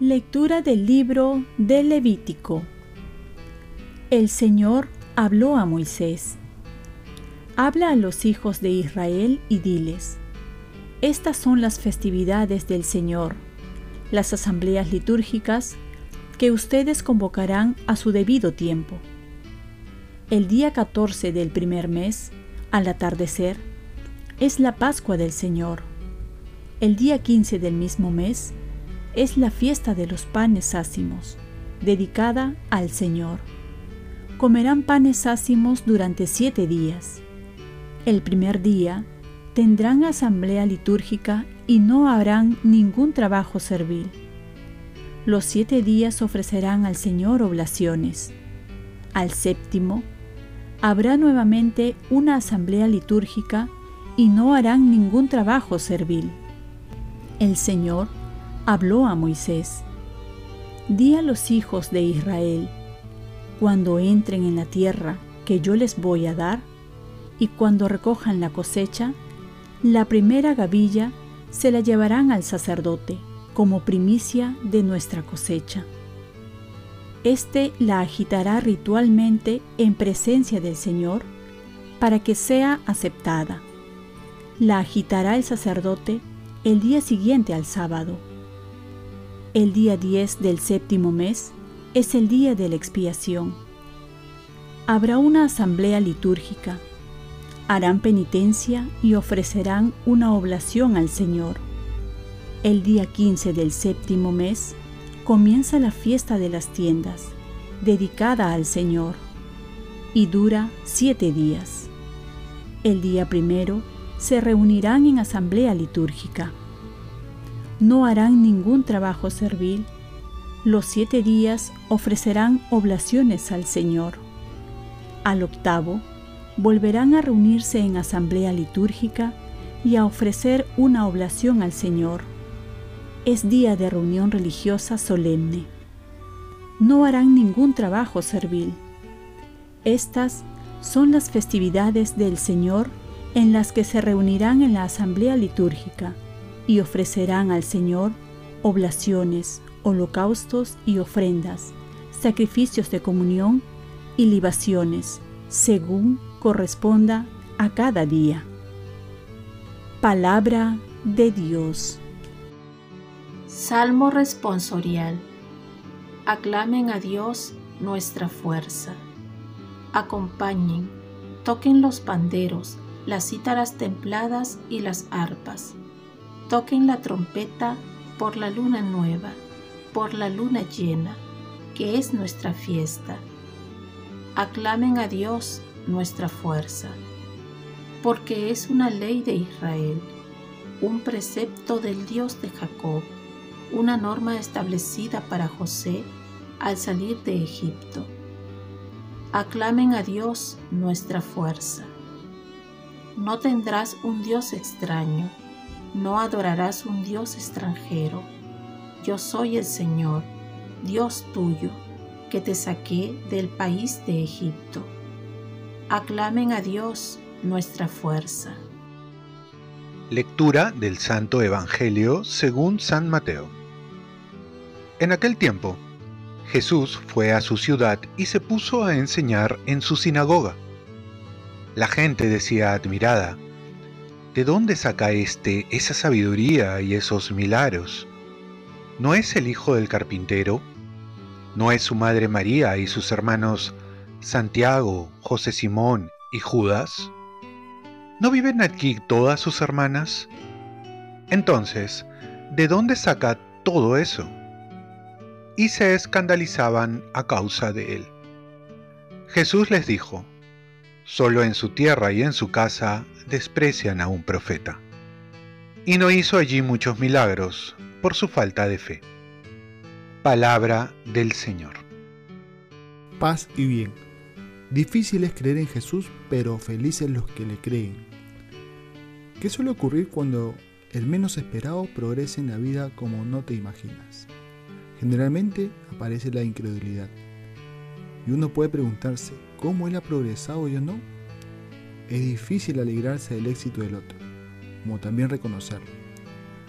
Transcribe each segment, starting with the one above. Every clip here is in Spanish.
Lectura del libro de Levítico. El Señor habló a Moisés. Habla a los hijos de Israel y diles, Estas son las festividades del Señor, las asambleas litúrgicas que ustedes convocarán a su debido tiempo. El día 14 del primer mes, al atardecer, es la Pascua del Señor. El día 15 del mismo mes, es la fiesta de los panes ácimos, dedicada al Señor. Comerán panes ácimos durante siete días. El primer día tendrán asamblea litúrgica y no harán ningún trabajo servil. Los siete días ofrecerán al Señor oblaciones. Al séptimo, habrá nuevamente una asamblea litúrgica y no harán ningún trabajo servil. El Señor habló a Moisés, Di a los hijos de Israel, cuando entren en la tierra que yo les voy a dar, y cuando recojan la cosecha, la primera gavilla se la llevarán al sacerdote como primicia de nuestra cosecha. Este la agitará ritualmente en presencia del Señor para que sea aceptada. La agitará el sacerdote el día siguiente al sábado el día 10 del séptimo mes es el día de la expiación. Habrá una asamblea litúrgica. Harán penitencia y ofrecerán una oblación al Señor. El día 15 del séptimo mes comienza la fiesta de las tiendas, dedicada al Señor, y dura siete días. El día primero se reunirán en asamblea litúrgica no harán ningún trabajo servil. Los siete días ofrecerán oblaciones al Señor. Al octavo, volverán a reunirse en asamblea litúrgica y a ofrecer una oblación al Señor. Es día de reunión religiosa solemne. No harán ningún trabajo servil. Estas son las festividades del Señor en las que se reunirán en la asamblea litúrgica y ofrecerán al Señor oblaciones, holocaustos y ofrendas, sacrificios de comunión y libaciones, según corresponda a cada día. Palabra de Dios. Salmo responsorial. Aclamen a Dios nuestra fuerza. Acompañen, toquen los panderos, las cítaras templadas y las arpas toquen la trompeta por la luna nueva, por la luna llena, que es nuestra fiesta. Aclamen a Dios nuestra fuerza, porque es una ley de Israel, un precepto del Dios de Jacob, una norma establecida para José al salir de Egipto. Aclamen a Dios nuestra fuerza. No tendrás un Dios extraño no adorarás un Dios extranjero. Yo soy el Señor, Dios tuyo, que te saqué del país de Egipto. Aclamen a Dios nuestra fuerza. Lectura del Santo Evangelio según San Mateo. En aquel tiempo, Jesús fue a su ciudad y se puso a enseñar en su sinagoga. La gente decía admirada, ¿De dónde saca éste esa sabiduría y esos milagros? ¿No es el hijo del carpintero? ¿No es su madre María y sus hermanos Santiago, José Simón y Judas? ¿No viven aquí todas sus hermanas? Entonces, ¿de dónde saca todo eso? Y se escandalizaban a causa de él. Jesús les dijo, Solo en su tierra y en su casa desprecian a un profeta. Y no hizo allí muchos milagros por su falta de fe. Palabra del Señor. Paz y bien. Difícil es creer en Jesús, pero felices los que le creen. ¿Qué suele ocurrir cuando el menos esperado progresa en la vida como no te imaginas? generalmente aparece la incredulidad. Y uno puede preguntarse, ¿cómo él ha progresado y yo no? Es difícil alegrarse del éxito del otro, como también reconocerlo.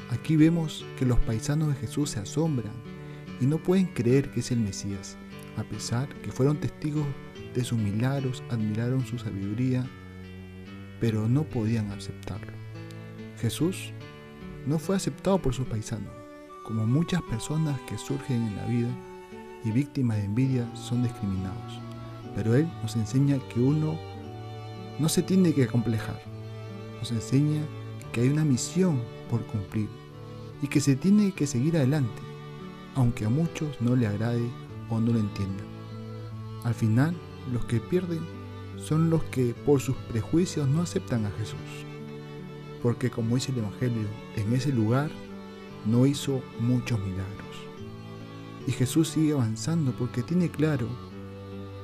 Aquí vemos que los paisanos de Jesús se asombran y no pueden creer que es el Mesías, a pesar que fueron testigos de sus milagros, admiraron su sabiduría, pero no podían aceptarlo. Jesús no fue aceptado por sus paisanos, como muchas personas que surgen en la vida y víctimas de envidia son discriminados. Pero Él nos enseña que uno no se tiene que complejar. Nos enseña que hay una misión por cumplir y que se tiene que seguir adelante, aunque a muchos no le agrade o no lo entiendan. Al final, los que pierden son los que por sus prejuicios no aceptan a Jesús. Porque como dice el Evangelio, en ese lugar no hizo muchos milagros. Y Jesús sigue avanzando porque tiene claro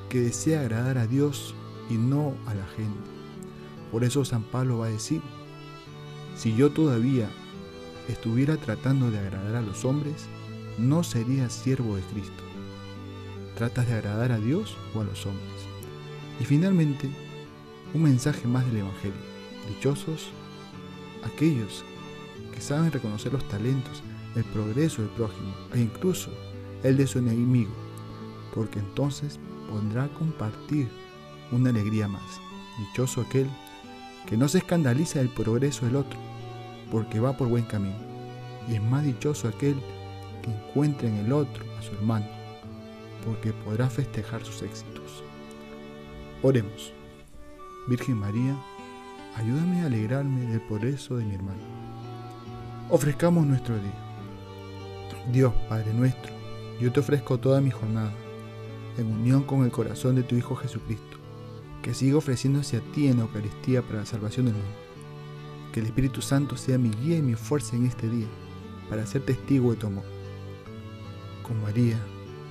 que desea agradar a Dios y no a la gente. Por eso San Pablo va a decir, si yo todavía estuviera tratando de agradar a los hombres, no sería siervo de Cristo. ¿Tratas de agradar a Dios o a los hombres? Y finalmente, un mensaje más del Evangelio. Dichosos aquellos que saben reconocer los talentos, el progreso del prójimo e incluso el de su enemigo, porque entonces podrá compartir una alegría más. Dichoso aquel que no se escandaliza del progreso del otro, porque va por buen camino. Y es más dichoso aquel que encuentre en el otro a su hermano, porque podrá festejar sus éxitos. Oremos. Virgen María, ayúdame a alegrarme del progreso de mi hermano. Ofrezcamos nuestro día. Dios Padre nuestro, yo te ofrezco toda mi jornada, en unión con el corazón de tu Hijo Jesucristo que siga ofreciéndose a ti en la Eucaristía para la salvación del mundo. Que el Espíritu Santo sea mi guía y mi fuerza en este día, para ser testigo de tu amor. Con María,